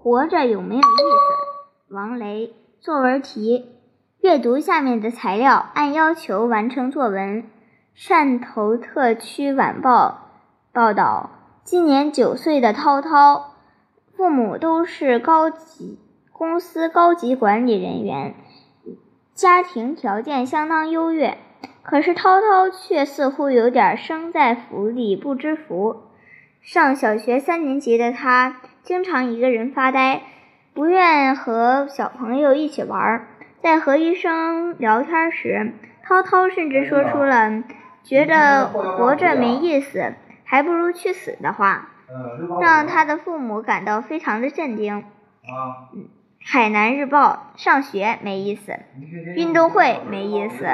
活着有没有意思？王雷作文题：阅读下面的材料，按要求完成作文。汕头特区晚报报道：今年九岁的涛涛，父母都是高级公司高级管理人员，家庭条件相当优越。可是涛涛却似乎有点生在福里不知福。上小学三年级的他，经常一个人发呆，不愿和小朋友一起玩。在和医生聊天时，涛涛甚至说出了。觉得活着没意思，还不如去死的话，让他的父母感到非常的震惊。海南日报上学没意思，运动会没意思，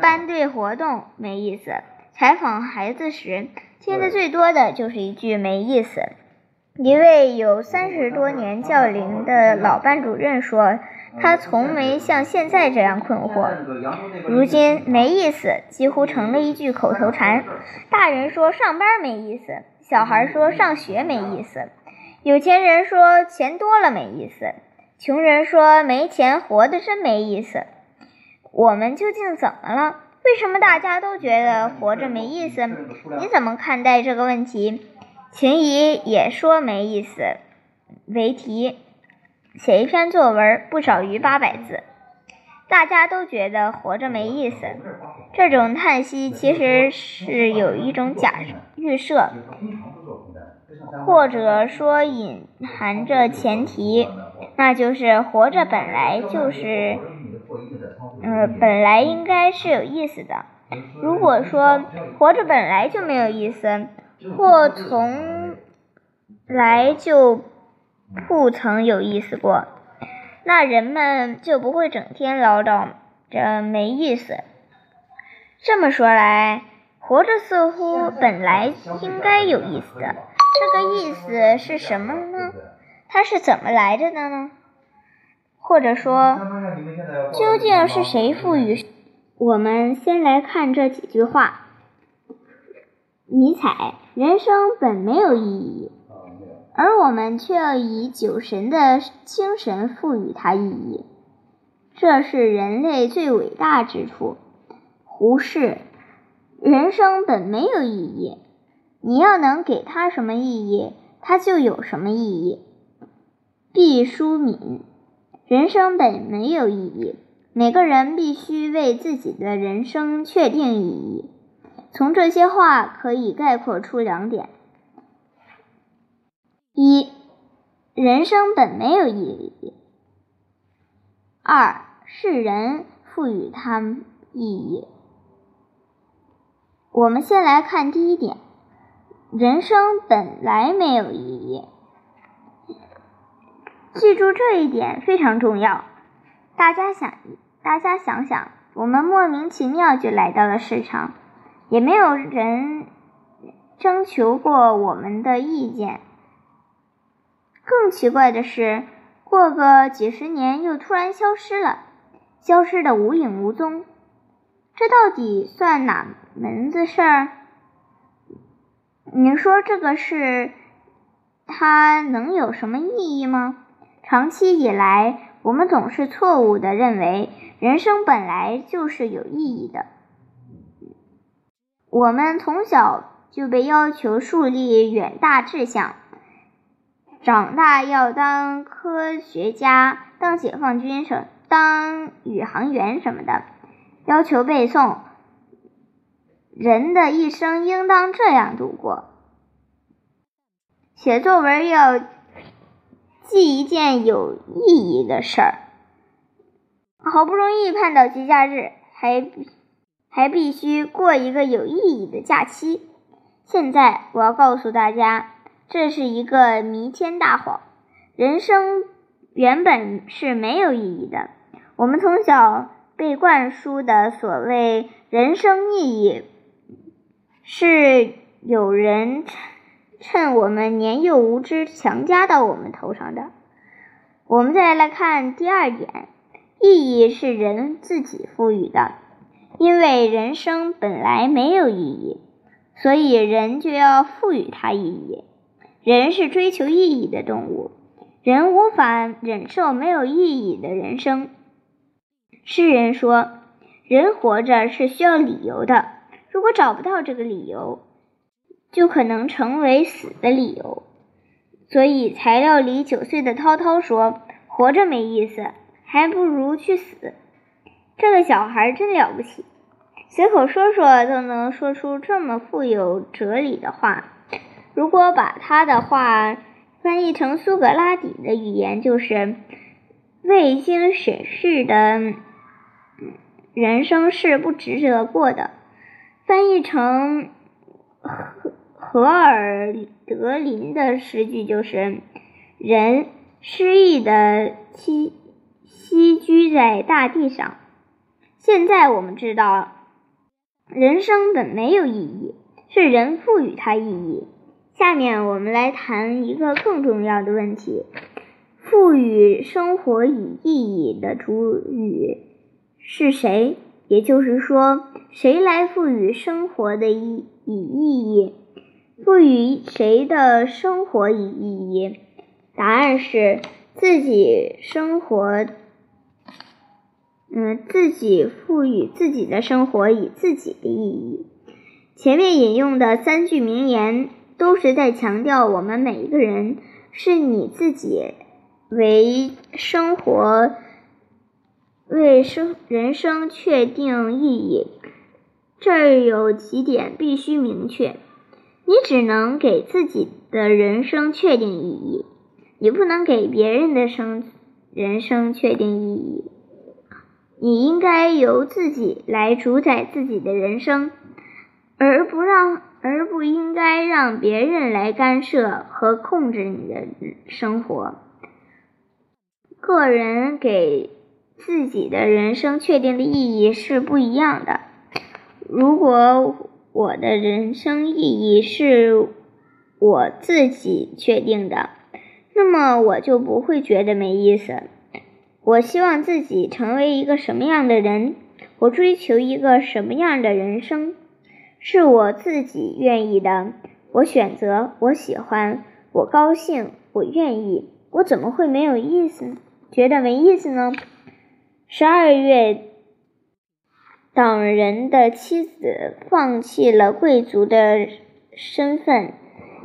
班队活动没意思。采访孩子时，听得最多的就是一句没意思。一位有三十多年教龄的老班主任说。他从没像现在这样困惑。如今没意思几乎成了一句口头禅。大人说上班没意思，小孩说上学没意思，有钱人说钱多了没意思，穷人说没钱活得真没意思。我们究竟怎么了？为什么大家都觉得活着没意思？你怎么看待这个问题？秦怡也说没意思。为题。写一篇作文不少于八百字，大家都觉得活着没意思。这种叹息其实是有一种假预设，或者说隐含着前提，那就是活着本来就是，呃，本来应该是有意思的。如果说活着本来就没有意思，或从来就。不曾有意思过，那人们就不会整天唠叨着没意思。这么说来，活着似乎本来应该有意思的。这个意思是什么呢？它是怎么来着的呢？或者说，究竟是谁赋予？我们先来看这几句话。尼采：人生本没有意义。而我们却要以酒神的精神赋予它意义，这是人类最伟大之处。胡适，人生本没有意义，你要能给它什么意义，它就有什么意义。毕淑敏，人生本没有意义，每个人必须为自己的人生确定意义。从这些话可以概括出两点。一，人生本没有意义。二是人赋予它意义。我们先来看第一点，人生本来没有意义。记住这一点非常重要。大家想，大家想想，我们莫名其妙就来到了市场，也没有人征求过我们的意见。更奇怪的是，过个几十年又突然消失了，消失的无影无踪。这到底算哪门子事儿？你说这个事，它能有什么意义吗？长期以来，我们总是错误的认为人生本来就是有意义的。我们从小就被要求树立远大志向。长大要当科学家、当解放军什、当宇航员什么的，要求背诵。人的一生应当这样度过：写作文要记一件有意义的事儿。好不容易盼到节假日，还还必须过一个有意义的假期。现在我要告诉大家。这是一个弥天大谎。人生原本是没有意义的。我们从小被灌输的所谓人生意义，是有人趁我们年幼无知强加到我们头上的。我们再来看第二点：意义是人自己赋予的。因为人生本来没有意义，所以人就要赋予它意义。人是追求意义的动物，人无法忍受没有意义的人生。诗人说：“人活着是需要理由的，如果找不到这个理由，就可能成为死的理由。”所以，材料里九岁的涛涛说：“活着没意思，还不如去死。”这个小孩真了不起，随口说说都能说出这么富有哲理的话。如果把他的话翻译成苏格拉底的语言，就是未经审视的人生是不值得过的。翻译成荷荷尔德林的诗句，就是人失意的栖栖居在大地上。现在我们知道，人生本没有意义，是人赋予它意义。下面我们来谈一个更重要的问题：赋予生活以意义的主语是谁？也就是说，谁来赋予生活的意以意义？赋予谁的生活以意义？答案是自己生活。嗯，自己赋予自己的生活以自己的意义。前面引用的三句名言，都是在强调我们每一个人是你自己为生活、为生人生确定意义。这儿有几点必须明确：你只能给自己的人生确定意义，你不能给别人的生人生确定意义。你应该由自己来主宰自己的人生，而不让，而不应该让别人来干涉和控制你的生活。个人给自己的人生确定的意义是不一样的。如果我的人生意义是我自己确定的，那么我就不会觉得没意思。我希望自己成为一个什么样的人？我追求一个什么样的人生？是我自己愿意的。我选择，我喜欢，我高兴，我愿意。我怎么会没有意思？觉得没意思呢？十二月，党人的妻子放弃了贵族的身份，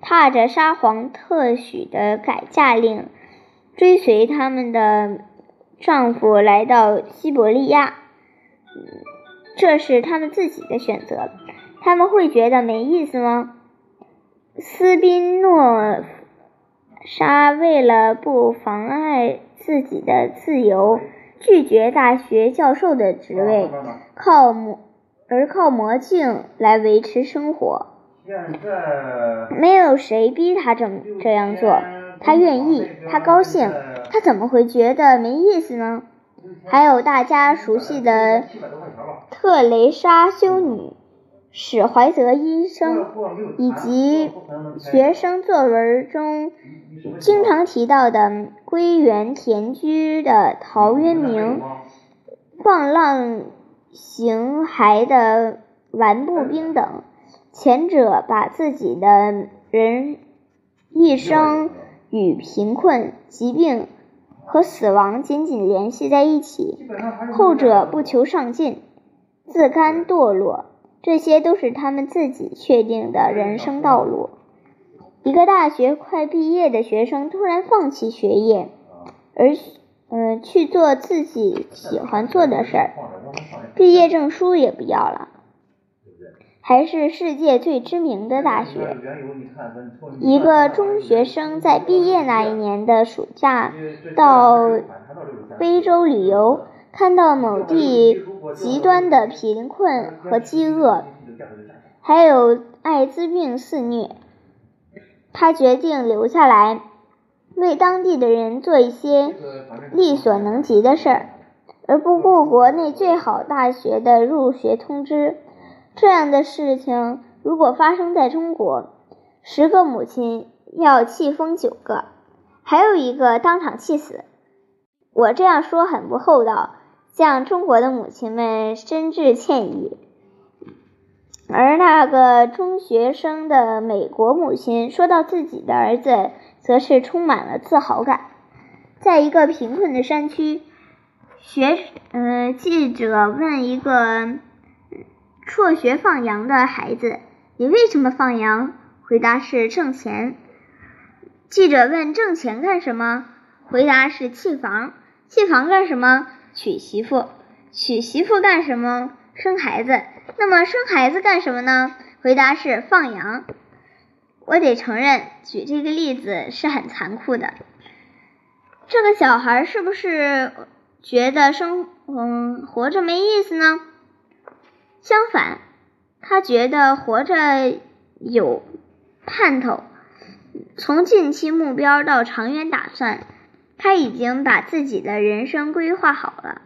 踏着沙皇特许的改嫁令，追随他们的。丈夫来到西伯利亚，这是他们自己的选择。他们会觉得没意思吗？斯宾诺莎为了不妨碍自己的自由，拒绝大学教授的职位，靠魔而靠魔镜来维持生活。没有谁逼他这么这样做，他愿意，他高兴。他怎么会觉得没意思呢？还有大家熟悉的特蕾莎修女、史怀泽医生，以及学生作文中经常提到的归园田居的陶渊明、放浪形骸的顽步兵等。前者把自己的人一生与贫困、疾病。和死亡紧紧联系在一起，后者不求上进，自甘堕落，这些都是他们自己确定的人生道路。一个大学快毕业的学生突然放弃学业，而嗯去做自己喜欢做的事儿，毕业证书也不要了。还是世界最知名的大学。一个中学生在毕业那一年的暑假到非洲旅游，看到某地极端的贫困和饥饿，还有艾滋病肆虐，他决定留下来，为当地的人做一些力所能及的事儿，而不顾国内最好大学的入学通知。这样的事情如果发生在中国，十个母亲要气疯九个，还有一个当场气死。我这样说很不厚道，向中国的母亲们深致歉意。而那个中学生的美国母亲说到自己的儿子，则是充满了自豪感。在一个贫困的山区，学呃记者问一个辍学放羊的孩子：“你为什么放羊？”回答是挣钱。记者问：“挣钱干什么？”回答是砌房。砌房干什么？娶媳妇。娶媳妇干什么？生孩子。那么生孩子干什么呢？回答是放羊。我得承认，举这个例子是很残酷的。这个小孩是不是觉得生嗯活着没意思呢？相反，他觉得活着有盼头。从近期目标到长远打算，他已经把自己的人生规划好了。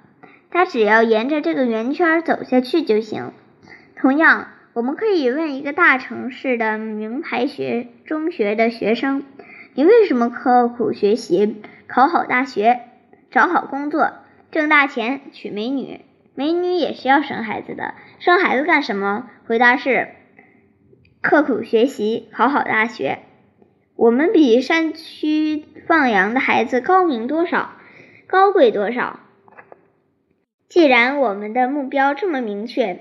他只要沿着这个圆圈走下去就行。同样，我们可以问一个大城市的名牌学中学的学生：“你为什么刻苦学习？”考好大学，找好工作，挣大钱，娶美女。美女也是要生孩子的，生孩子干什么？回答是：刻苦学习，考好大学。我们比山区放羊的孩子高明多少？高贵多少？既然我们的目标这么明确，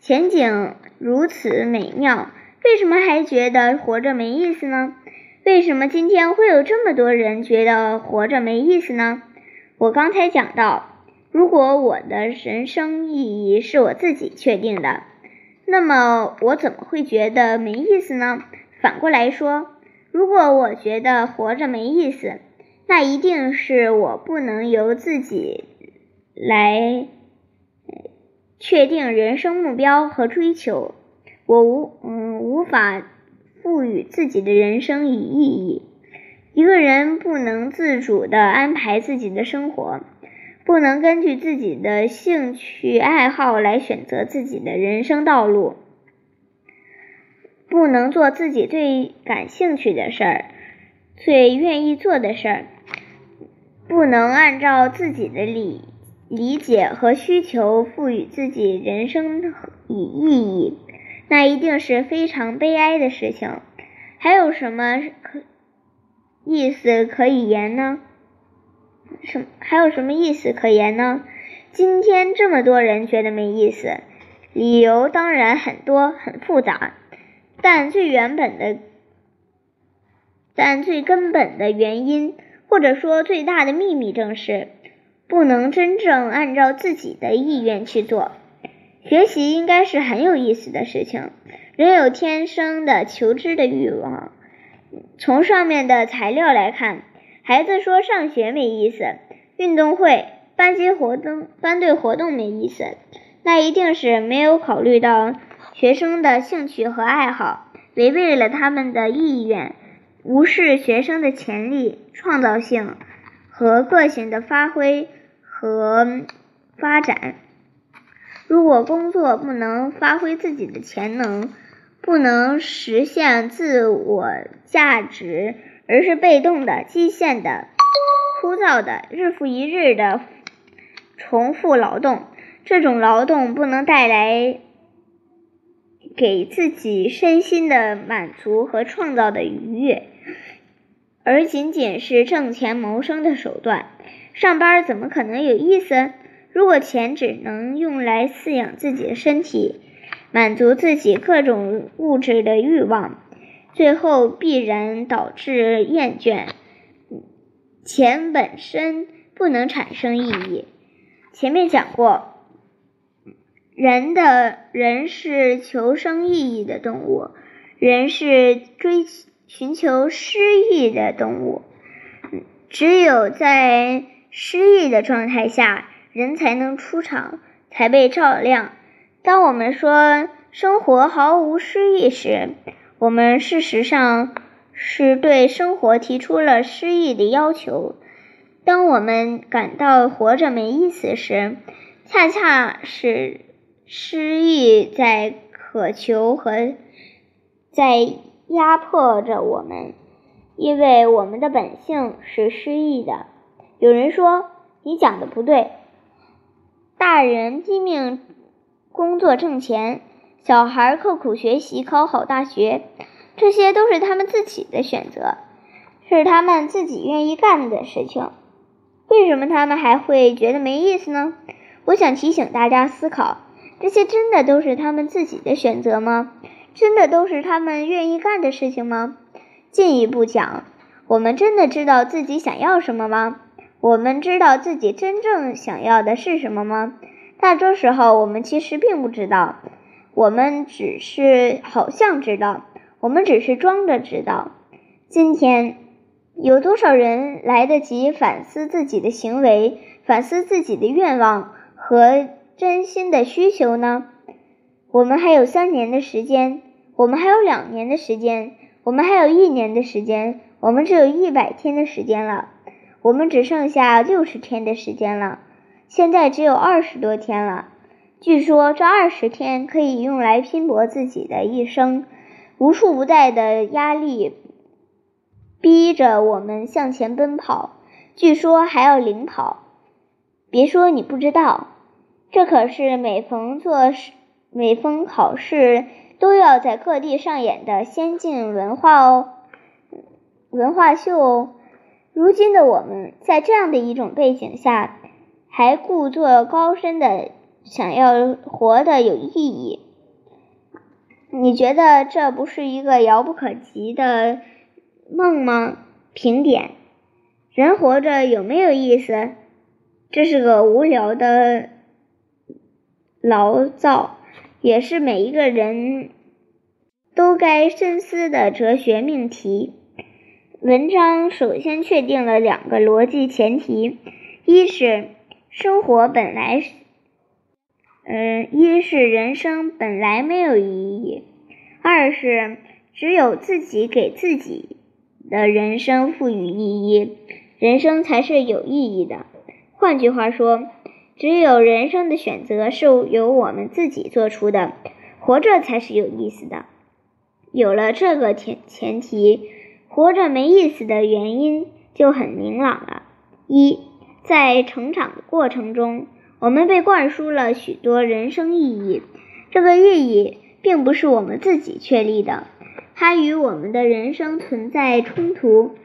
前景如此美妙，为什么还觉得活着没意思呢？为什么今天会有这么多人觉得活着没意思呢？我刚才讲到，如果我的人生意义是我自己确定的，那么我怎么会觉得没意思呢？反过来说，如果我觉得活着没意思，那一定是我不能由自己来确定人生目标和追求，我无嗯无法。赋予自己的人生以意义。一个人不能自主地安排自己的生活，不能根据自己的兴趣爱好来选择自己的人生道路，不能做自己最感兴趣的事儿、最愿意做的事儿，不能按照自己的理理解和需求赋予自己人生以意义。那一定是非常悲哀的事情。还有什么可意思可以言呢？什还有什么意思可言呢？今天这么多人觉得没意思，理由当然很多很复杂，但最原本的，但最根本的原因，或者说最大的秘密，正是不能真正按照自己的意愿去做。学习应该是很有意思的事情，人有天生的求知的欲望。从上面的材料来看，孩子说上学没意思，运动会、班级活动、班队活动没意思，那一定是没有考虑到学生的兴趣和爱好，违背了他们的意愿，无视学生的潜力、创造性和个性的发挥和发展。如果工作不能发挥自己的潜能，不能实现自我价值，而是被动的、机械的、枯燥的、日复一日的重复劳动，这种劳动不能带来给自己身心的满足和创造的愉悦，而仅仅是挣钱谋生的手段，上班怎么可能有意思？如果钱只能用来饲养自己的身体，满足自己各种物质的欲望，最后必然导致厌倦。钱本身不能产生意义。前面讲过，人的人是求生意义的动物，人是追寻求诗意的动物。只有在诗意的状态下。人才能出场，才被照亮。当我们说生活毫无诗意时，我们事实上是对生活提出了诗意的要求。当我们感到活着没意思时，恰恰是诗意在渴求和在压迫着我们，因为我们的本性是诗意的。有人说：“你讲的不对。”大人拼命工作挣钱，小孩刻苦学习考好大学，这些都是他们自己的选择，是他们自己愿意干的事情。为什么他们还会觉得没意思呢？我想提醒大家思考：这些真的都是他们自己的选择吗？真的都是他们愿意干的事情吗？进一步讲，我们真的知道自己想要什么吗？我们知道自己真正想要的是什么吗？大多时候，我们其实并不知道，我们只是好像知道，我们只是装着知道。今天。有多少人来得及反思自己的行为，反思自己的愿望和真心的需求呢？我们还有三年的时间，我们还有两年的时间，我们还有一年的时间，我们只有一百天的时间了，我们只剩下六十天的时间了。现在只有二十多天了，据说这二十天可以用来拼搏自己的一生，无处不在的压力。逼着我们向前奔跑，据说还要领跑。别说你不知道，这可是每逢做每逢考试都要在各地上演的先进文化哦，文化秀哦。如今的我们在这样的一种背景下，还故作高深的想要活得有意义，你觉得这不是一个遥不可及的？梦吗？评点，人活着有没有意思？这是个无聊的牢骚，也是每一个人都该深思的哲学命题。文章首先确定了两个逻辑前提：一是生活本来，嗯，一是人生本来没有意义；二是只有自己给自己。的人生赋予意义，人生才是有意义的。换句话说，只有人生的选择是由我们自己做出的，活着才是有意思的。有了这个前前提，活着没意思的原因就很明朗了。一，在成长的过程中，我们被灌输了许多人生意义，这个意义并不是我们自己确立的。它与我们的人生存在冲突，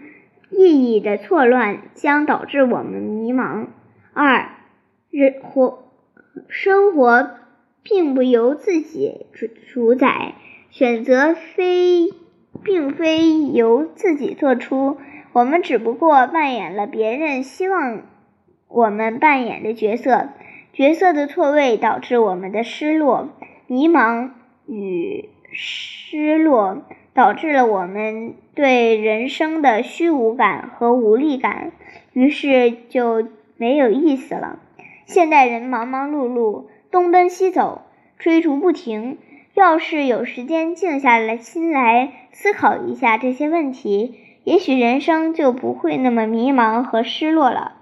意义的错乱将导致我们迷茫。二，人活生活并不由自己主主宰，选择非并非由自己做出，我们只不过扮演了别人希望我们扮演的角色。角色的错位导致我们的失落、迷茫与失落。导致了我们对人生的虚无感和无力感，于是就没有意思了。现代人忙忙碌碌，东奔西走，追逐不停。要是有时间静下来心来思考一下这些问题，也许人生就不会那么迷茫和失落了。